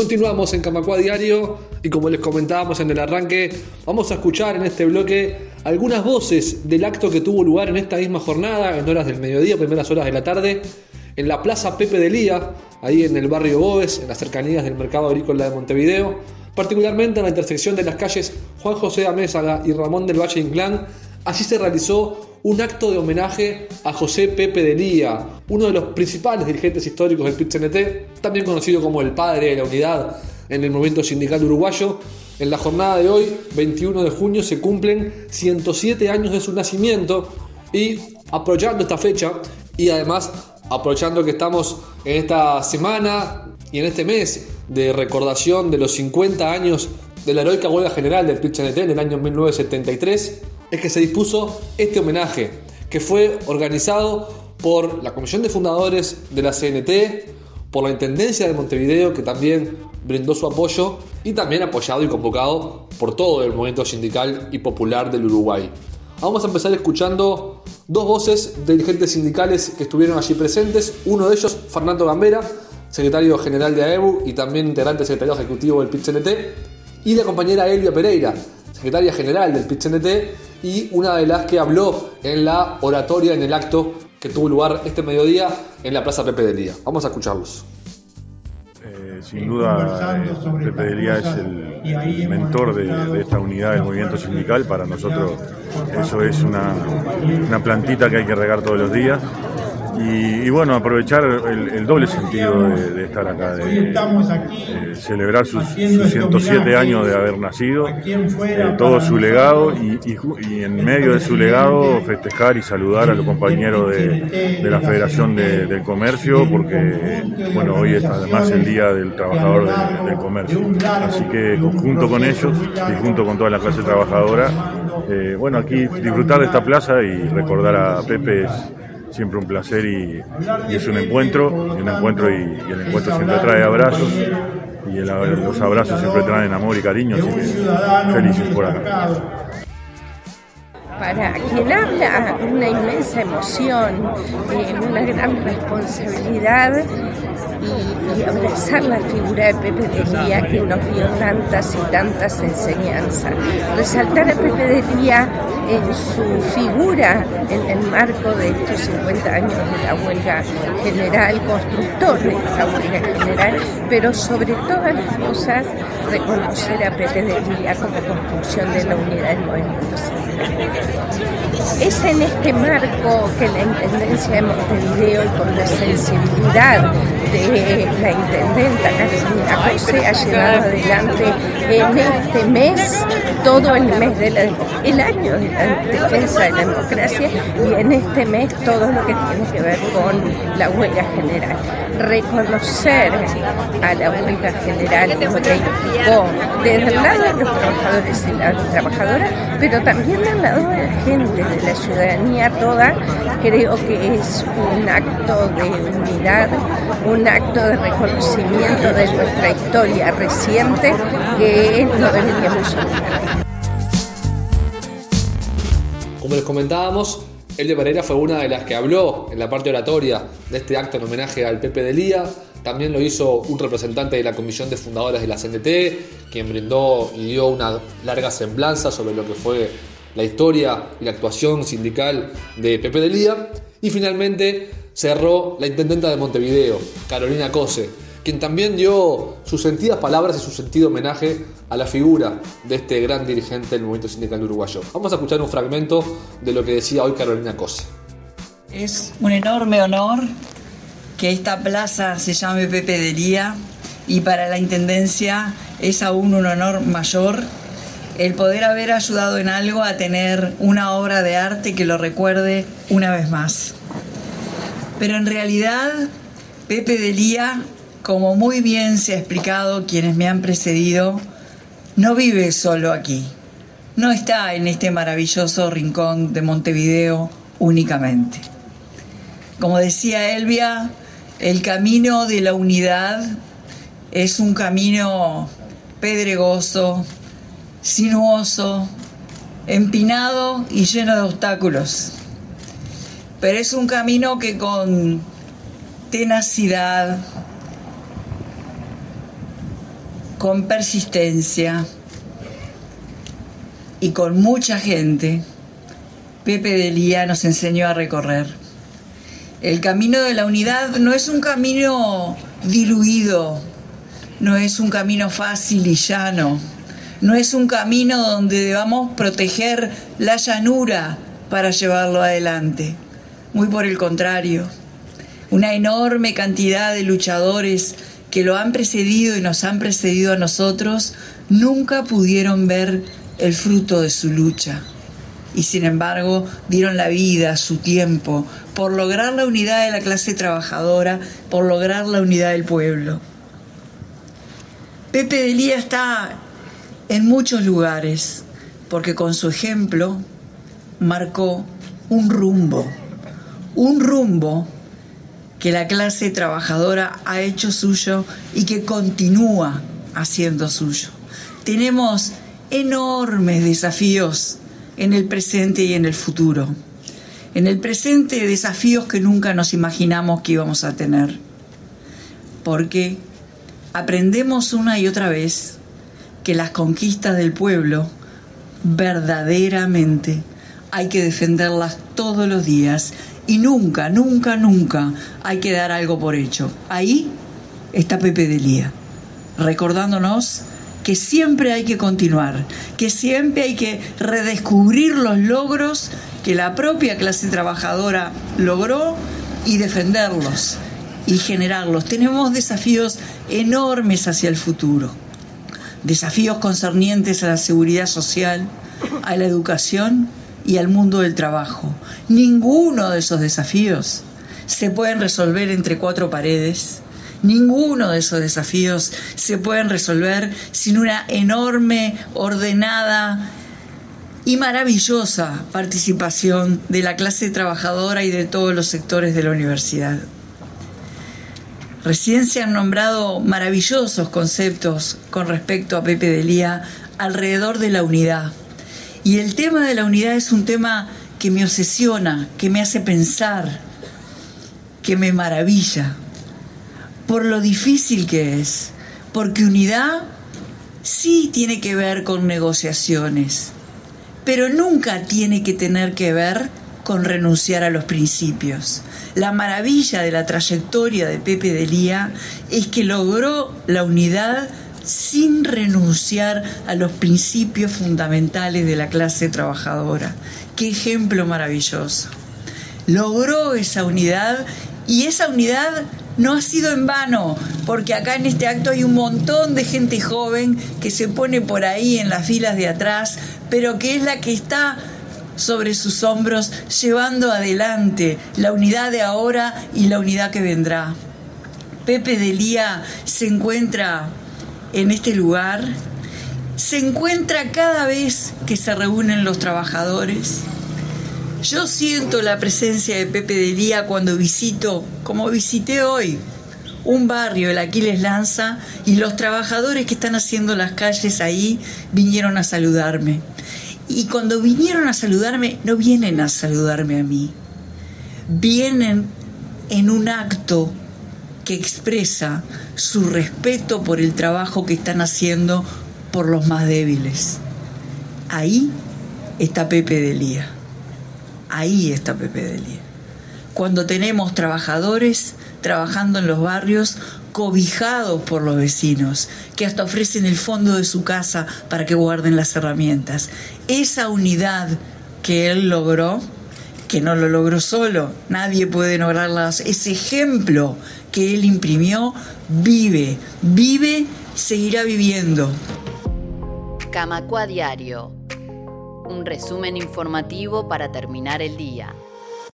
Continuamos en Camacua Diario y como les comentábamos en el arranque, vamos a escuchar en este bloque algunas voces del acto que tuvo lugar en esta misma jornada, en horas del mediodía, primeras horas de la tarde, en la Plaza Pepe de Lía, ahí en el barrio Boves, en las cercanías del Mercado Agrícola de Montevideo, particularmente en la intersección de las calles Juan José Amézaga y Ramón del Valle Inclán. Allí se realizó un acto de homenaje a José Pepe de Lía, uno de los principales dirigentes históricos del PIT-CNT, también conocido como el padre de la unidad en el movimiento sindical uruguayo. En la jornada de hoy, 21 de junio, se cumplen 107 años de su nacimiento y aprovechando esta fecha y además aprovechando que estamos en esta semana y en este mes de recordación de los 50 años de la heroica huelga general del PIT-CNT en el año 1973, es que se dispuso este homenaje, que fue organizado por la Comisión de Fundadores de la CNT, por la Intendencia de Montevideo, que también brindó su apoyo, y también apoyado y convocado por todo el movimiento sindical y popular del Uruguay. Vamos a empezar escuchando dos voces de dirigentes sindicales que estuvieron allí presentes, uno de ellos Fernando Gambera, secretario general de AEBU y también integrante secretario ejecutivo del PIT-CNT, y la compañera Elvia Pereira, secretaria general del PIT-CNT y una de las que habló en la oratoria, en el acto que tuvo lugar este mediodía en la Plaza Pepe Delía. Vamos a escucharlos. Eh, sin duda, eh, Pepe Delía es el, mentor de, esta unidad del movimiento sindical. Para nosotros eso es una, una plantita que hay que regar todos los días. Y, bueno, aprovechar el, doble sentido de, estar acá, de, celebrar sus, 107 años de haber nacido, eh, todo su legado y, en medio de su legado festejar y saludar a los compañeros de, la Federación del Comercio, porque bueno, hoy es además el Día del Trabajador del, Comercio. Así que junto con ellos y junto con toda la clase trabajadora, eh, bueno, aquí disfrutar de esta plaza y recordar a Pepe es siempre un placer y, es un encuentro, un encuentro y, el encuentro siempre trae abrazos y los abrazos siempre traen amor y cariño, así que felices por acá. Para quien habla, una inmensa emoción, eh, una gran responsabilidad y, abrazar la figura de Pepe de Lía que nos dio tantas y tantas enseñanzas. Resaltar a Pepe de Lía en su figura en el marco de estos 50 años de la huelga general, constructor de la huelga general, pero sobre todas las cosas reconocer a Pepe de Lía como construcción de la unidad del movimiento Es en este marco que la Intendencia de Montevideo y con la sensibilidad de la Intendenta Carolina José ha llevado adelante en este mes, todo el mes del el año de la defensa de la democracia y en este mes todo lo que tiene que ver con la huelga general. Reconocer a la huelga general como desde el lado de los trabajadores y las trabajadoras, pero también del lado de la gente, de la ciudadanía toda, creo que es un acto de unidad, un acto de reconocimiento de nuestra historia reciente Como les comentábamos, Elia Pereira fue una de las que habló en la parte oratoria de este acto en homenaje al Pepe de Lía. También lo hizo un representante de la Comisión de Fundadores de la CNT, quien brindó y dio una larga semblanza sobre lo que fue la historia y la actuación sindical de Pepe de Lía. Y finalmente cerró la intendenta de Montevideo, Carolina Cose, quien también dio sus sentidas palabras y su sentido homenaje a la figura de este gran dirigente del movimiento sindical uruguayo. Vamos a escuchar un fragmento de lo que decía hoy Carolina Cose. Es un enorme honor que esta plaza se llame Pepe de Lía y para la Intendencia es aún un honor mayor el poder haber ayudado en algo a tener una obra de arte que lo recuerde una vez más. Pero en realidad, Pepe de Lía, como muy bien se ha explicado quienes me han precedido, no vive solo aquí. No está en este maravilloso rincón de Montevideo únicamente. Como decía Elvia, el camino de la unidad es un camino pedregoso, sinuoso, empinado y lleno de obstáculos. Pero es un camino que con tenacidad, con persistencia y con mucha gente, Pepe de Lía nos enseñó a recorrer. El camino de la unidad no es un camino diluido, no es un camino fácil y llano, no es un camino donde debamos proteger la llanura para llevarlo adelante. Muy por el contrario, una enorme cantidad de luchadores que lo han precedido y nos han precedido a nosotros nunca pudieron ver el fruto de su lucha y sin embargo dieron la vida, su tiempo, por lograr la unidad de la clase trabajadora, por lograr la unidad del pueblo. Pepe de Lía está en muchos lugares, porque con su ejemplo marcó un rumbo, un rumbo que la clase trabajadora ha hecho suyo y que continúa haciendo suyo. Tenemos enormes desafíos en el presente y en el futuro. En el presente desafíos que nunca nos imaginamos que íbamos a tener. Porque aprendemos una y otra vez que las conquistas del pueblo verdaderamente hay que defenderlas todos los días y nunca, nunca, nunca hay que dar algo por hecho. Ahí está Pepe Delía, recordándonos que siempre hay que continuar, que siempre hay que redescubrir los logros que la propia clase trabajadora logró y defenderlos y generarlos. Tenemos desafíos enormes hacia el futuro, desafíos concernientes a la seguridad social, a la educación y al mundo del trabajo. Ninguno de esos desafíos se pueden resolver entre cuatro paredes Ninguno de esos desafíos se pueden resolver sin una enorme, ordenada y maravillosa participación de la clase trabajadora y de todos los sectores de la universidad. Recién se han nombrado maravillosos conceptos con respecto a Pepe Delía alrededor de la unidad. Y el tema de la unidad es un tema que me obsesiona, que me hace pensar, que me maravilla por lo difícil que es, porque unidad sí tiene que ver con negociaciones, pero nunca tiene que tener que ver con renunciar a los principios. La maravilla de la trayectoria de Pepe de Lía es que logró la unidad sin renunciar a los principios fundamentales de la clase trabajadora. Qué ejemplo maravilloso. Logró esa unidad y esa unidad no ha sido en vano, porque acá en este acto hay un montón de gente joven que se pone por ahí en las filas de atrás, pero que es la que está sobre sus hombros llevando adelante la unidad de ahora y la unidad que vendrá. Pepe Delía se encuentra en este lugar, se encuentra cada vez que se reúnen los trabajadores, yo siento la presencia de Pepe de Lía cuando visito, como visité hoy, un barrio, el Aquiles Lanza, y los trabajadores que están haciendo las calles ahí vinieron a saludarme. Y cuando vinieron a saludarme, no vienen a saludarme a mí, vienen en un acto que expresa su respeto por el trabajo que están haciendo por los más débiles. Ahí está Pepe de Lía. Ahí está Pepe Delia. Cuando tenemos trabajadores trabajando en los barrios cobijados por los vecinos, que hasta ofrecen el fondo de su casa para que guarden las herramientas. Esa unidad que él logró, que no lo logró solo, nadie puede lograrla, ese ejemplo que él imprimió, vive, vive, seguirá viviendo. Camacua Diario un resumen informativo para terminar el día.